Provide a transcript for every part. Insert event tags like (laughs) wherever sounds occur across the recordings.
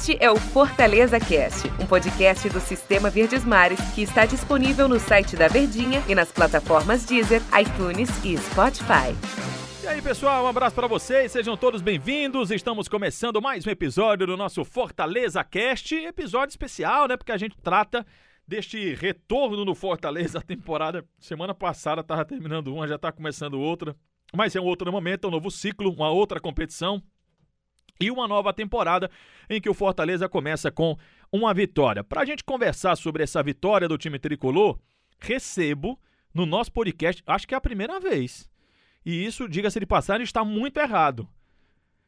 Este é o Fortaleza Cast, um podcast do Sistema Verdes Mares que está disponível no site da Verdinha e nas plataformas Deezer, iTunes e Spotify. E aí, pessoal, um abraço para vocês, sejam todos bem-vindos. Estamos começando mais um episódio do nosso Fortaleza Cast, episódio especial, né? Porque a gente trata deste retorno no Fortaleza. A temporada semana passada estava terminando uma, já está começando outra. Mas é um outro momento, é um novo ciclo, uma outra competição e uma nova temporada em que o Fortaleza começa com uma vitória. Para a gente conversar sobre essa vitória do time tricolor, recebo no nosso podcast, acho que é a primeira vez. E isso, diga-se de passagem, está muito errado.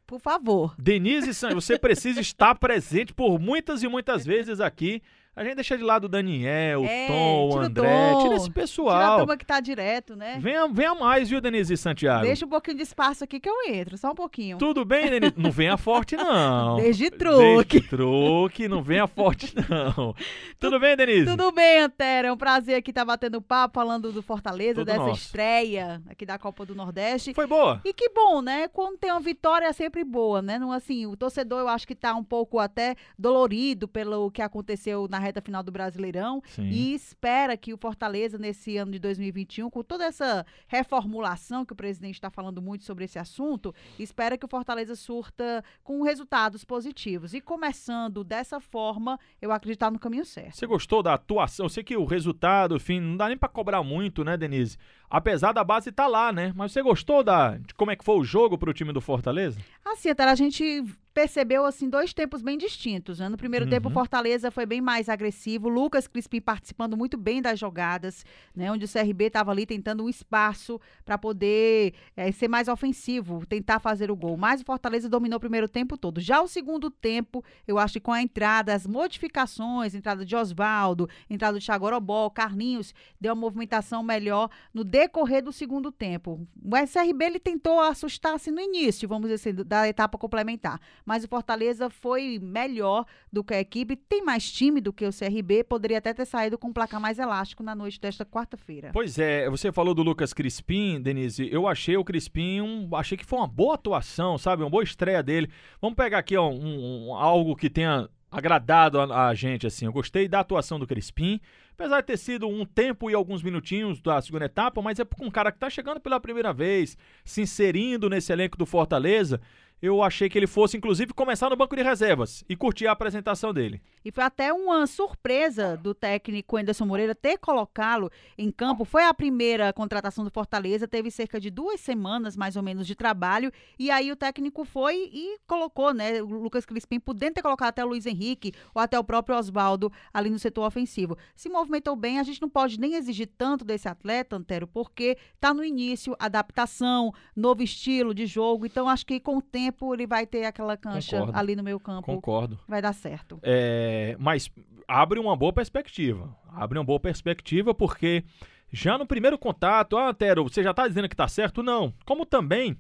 Por favor. Denise Santos, você precisa (laughs) estar presente por muitas e muitas vezes aqui a gente deixa de lado o Daniel, É, o Tom, o tira o André, Tom, tira esse Tira a pessoal. turma que tá direto, né? Venha, venha mais, viu, Denise Santiago? Deixa um pouquinho de espaço aqui que eu entro, só um pouquinho. Tudo bem, Denise? Não venha forte, não. (laughs) Desde truque. Desde truque, não venha forte, (laughs) não. Tudo bem, Denise? Tudo bem, Antero? É um prazer aqui estar batendo papo, falando do Fortaleza, Tudo dessa nosso. estreia aqui da Copa do Nordeste. Foi boa? E que bom, né? Quando tem uma vitória é sempre boa, né? Não assim, o torcedor eu acho que tá um pouco até dolorido pelo que aconteceu na reta final do Brasileirão Sim. e espera que o Fortaleza nesse ano de 2021, com toda essa reformulação que o presidente está falando muito sobre esse assunto, espera que o Fortaleza surta com resultados positivos. E começando dessa forma, eu acreditar no caminho certo. Você gostou da atuação? Eu sei que o resultado, enfim, não dá nem pra cobrar muito, né, Denise? Apesar da base estar lá, né? Mas você gostou da, de como é que foi o jogo pro time do Fortaleza? Assim, até a gente percebeu assim dois tempos bem distintos. Né? No primeiro tempo, o Uhum. Fortaleza foi bem mais agressivo, Lucas Crispim participando muito bem das jogadas, né? onde o CRB estava ali tentando um espaço para poder eh, ser mais ofensivo, tentar fazer o gol. Mas o Fortaleza dominou o primeiro tempo todo. Já o segundo tempo, eu acho que com a entrada, as modificações, entrada de Oswaldo, entrada de Chagorobó, Carlinhos, deu uma movimentação melhor no decorrer do segundo tempo. O SRB ele tentou assustar assim no início, vamos dizer assim, da etapa complementar. Mas o Fortaleza foi melhor do que a equipe, tem mais time do que o CRB, poderia até ter saído com um placar mais elástico na noite desta quarta-feira. Pois é, você falou do Lucas Crispim, Denise. Eu achei o Crispim, um, achei que foi uma boa atuação, sabe? Uma boa estreia dele. Vamos pegar aqui ó, um- um- algo que tenha agradado a, a gente, assim. Eu gostei da atuação do Crispim. Apesar de ter sido um tempo e alguns minutinhos da segunda etapa, mas é com um cara que tá chegando pela primeira vez, se inserindo nesse elenco do Fortaleza. Eu achei que ele fosse, inclusive, começar no banco de reservas e curtir a apresentação dele. E foi até uma surpresa do técnico Anderson Moreira ter colocá-lo em campo. Foi a primeira contratação do Fortaleza, teve cerca de duas semanas mais ou menos de trabalho. E aí o técnico foi e colocou, né? O Lucas Crispim, podendo ter colocado até o Luiz Henrique ou até o próprio Oswaldo ali no setor ofensivo. Se movimentou bem, a gente não pode nem exigir tanto desse atleta, Antero, porque tá no início, adaptação, novo estilo de jogo. Então acho que com o tempo ele vai ter aquela cancha Concordo. ali no meio campo. Concordo. Vai dar certo. É, mas abre uma boa perspectiva. Abre uma boa perspectiva porque já no primeiro contato, ah, Antero, você já está dizendo que está certo? Não. Como também,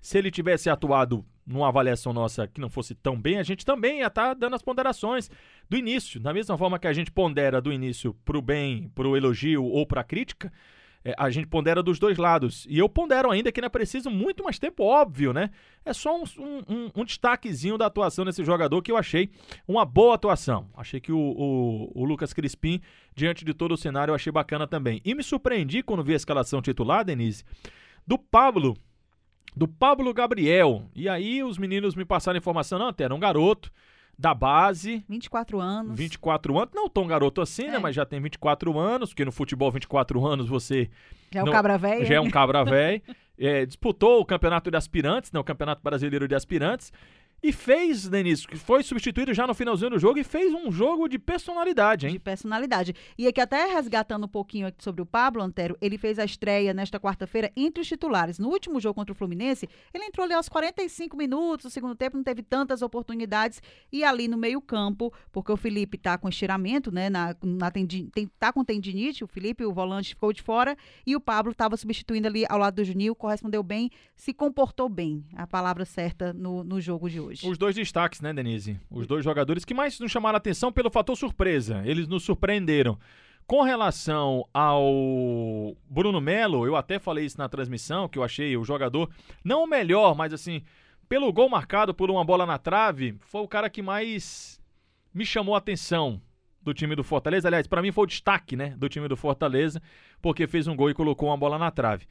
se ele tivesse atuado numa avaliação nossa que não fosse tão bem, a gente também ia estar dando as ponderações do início. Da mesma forma que a gente pondera do início pro bem, pro elogio ou pra crítica, é, a gente pondera dos dois lados. E eu pondero ainda que ainda preciso muito mais tempo, óbvio, né? É só um, um- um- destaquezinho da atuação desse jogador que eu achei uma boa atuação. Achei que o, o- o Lucas Crispim, diante de todo o cenário, eu achei bacana também. E me surpreendi quando vi a escalação titular, Denise, do Pablo. Do Pablo Gabriel. E aí os meninos me passaram a informação, não, era um garoto da base, 24 anos. 24 anos, não tão garoto assim, né? É. Mas já tem 24 anos, porque no futebol 24 anos você Já é o Não, cabra velho. já é um cabra (laughs) velho. É, disputou o campeonato de aspirantes, né, o campeonato brasileiro de aspirantes. E fez, Denise, que foi substituído já no finalzinho do jogo e fez um jogo de personalidade, de hein? personalidade. E aqui até resgatando um pouquinho aqui sobre o Pablo Antero, ele fez a estreia nesta quarta-feira entre os titulares. No último jogo contra o Fluminense, ele entrou ali aos 45 minutos, no segundo tempo não teve tantas oportunidades e ali no meio-campo, porque o Felipe tá com estiramento, né, na, na tem, tá com tendinite, o Felipe, o volante ficou de fora e o Pablo estava substituindo ali ao lado do Juninho, correspondeu bem, se comportou bem, a palavra certa no, no jogo de hoje. Os dois destaques, né, Denise? Os dois jogadores que mais nos chamaram a atenção pelo fator surpresa. Eles nos surpreenderam. Com relação ao Bruno Melo, eu até falei isso na transmissão, que eu achei o jogador, não o melhor, mas assim, Pelo gol marcado por uma bola na trave, foi o cara que mais me chamou a atenção do time do Fortaleza. Aliás, para mim foi o destaque, né, do time do Fortaleza, porque fez um gol e colocou uma bola na trave.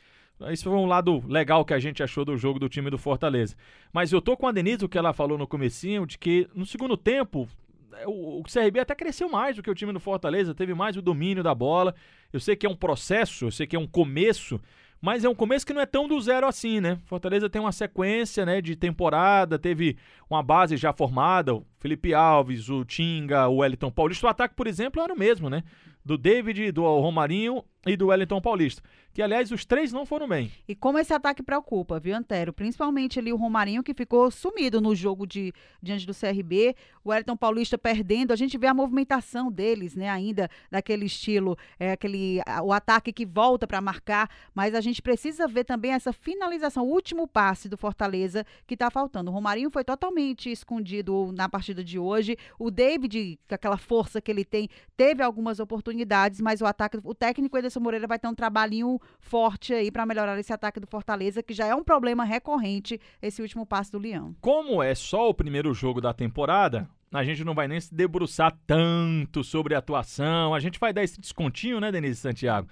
Isso foi um lado legal que a gente achou do jogo do time do Fortaleza. Mas eu tô com a Denise, o que ela falou no comecinho, de que no segundo tempo é, o, CRB até cresceu mais do que o time do Fortaleza, teve mais o domínio da bola. Eu sei que é um processo, eu sei que é um começo, mas é um começo que não é tão do zero assim, né? Fortaleza tem uma sequência, né, de temporada, teve uma base já formada, o Felipe Alves, o Tinga, o Wellington Paulista. O ataque, por exemplo, era o mesmo, né? Do David, do Romarinho e do Wellington Paulista que aliás os três não foram bem. E como esse ataque preocupa, viu, Antero? Principalmente ali o Romarinho que ficou sumido no jogo de diante do CRB, o Elton Paulista perdendo, a gente vê a movimentação deles, né, ainda daquele estilo, é aquele o ataque que volta para marcar, mas a gente precisa ver também essa finalização, o último passe do Fortaleza que está faltando. O Romarinho foi totalmente escondido na partida de hoje. O David, com aquela força que ele tem, teve algumas oportunidades, mas o ataque, o técnico Ederson Moreira vai ter um trabalhinho forte aí para melhorar esse ataque do Fortaleza, que já é um problema recorrente esse último passo do Leão. Como é só o primeiro jogo da temporada, a gente não vai nem se debruçar tanto sobre a atuação. A gente vai dar esse descontinho, né, Denise Santiago?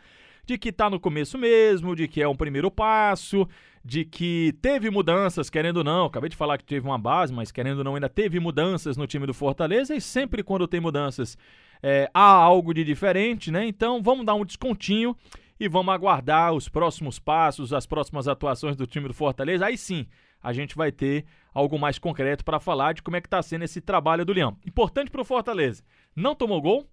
De que tá no começo mesmo, de que é um primeiro passo, de que teve mudanças, querendo ou não. Acabei de falar que teve uma base, mas querendo ou não, ainda teve mudanças no time do Fortaleza. E sempre quando tem mudanças, é, há algo de diferente, né? Então vamos dar um descontinho e vamos aguardar os próximos passos, as próximas atuações do time do Fortaleza. Aí sim, a gente vai ter algo mais concreto para falar de como é que está sendo esse trabalho do Leão. Importante para o Fortaleza, não tomou gol,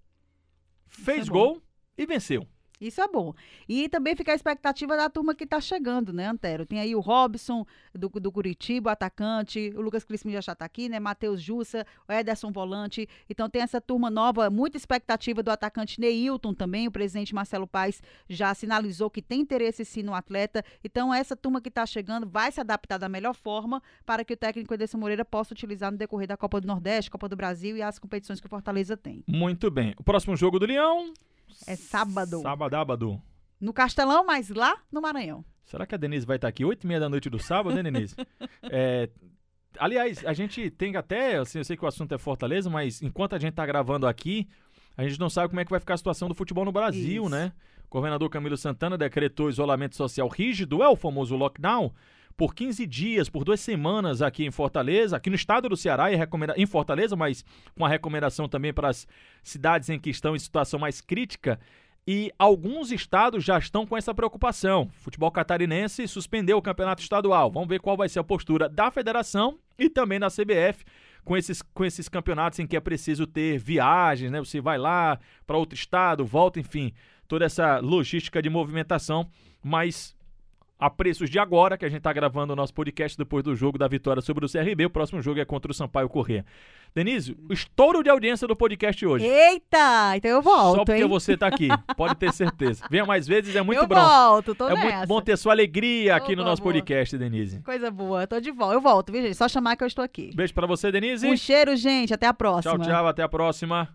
fez é gol e venceu. Isso é bom. E também fica a expectativa da turma que está chegando, né, Antero? Tem aí o Robson, do, do Curitiba, atacante, o Lucas Crispim já está aqui, né? Matheus Jussa, o Ederson Volante. Então tem essa turma nova, muita expectativa do atacante Neilton também. O presidente Marcelo Paes já sinalizou que tem interesse sim no atleta. Então essa turma que está chegando vai se adaptar da melhor forma para que o técnico Ederson Moreira possa utilizar no decorrer da Copa do Nordeste, Copa do Brasil e as competições que o Fortaleza tem. Muito bem. O próximo jogo do Leão é sábado. Sábado. No Castelão, mas lá no Maranhão. Será que a Denise vai estar aqui oito e meia da noite do sábado, né, Denise? (laughs) é, aliás, a gente tem até, assim, eu sei que o assunto é Fortaleza, mas enquanto a gente está gravando aqui, a gente não sabe como é que vai ficar a situação do futebol no Brasil, Isso. né? O governador Camilo Santana decretou isolamento social rígido, é o famoso lockdown, por 15 dias, por duas semanas aqui em Fortaleza, aqui no estado do Ceará, em Fortaleza, mas com a recomendação também para as cidades em que estão em situação mais crítica. E alguns estados já estão com essa preocupação. O futebol catarinense suspendeu o campeonato estadual. Vamos ver qual vai ser a postura da federação e também da CBF com esses, com esses campeonatos em que é preciso ter viagens, né? Você vai lá para outro estado, volta, enfim, toda essa logística de movimentação. Mas a preços de agora, que a gente está gravando o nosso podcast depois do jogo da vitória sobre o CRB. O próximo jogo é contra o Sampaio Corrêa. Denise, o estouro de audiência do podcast hoje. Eita, então eu volto, Só porque hein? você está aqui, pode ter certeza. Venha mais vezes, é muito eu bom. Eu volto, tô É nessa. muito bom ter sua alegria aqui no nosso podcast, Denise. Coisa boa, tô de volta. Eu volto, viu, gente? Só chamar que eu estou aqui. Beijo para você, Denise. Um cheiro, gente. Até a próxima. Tchau, tchau. Até a próxima.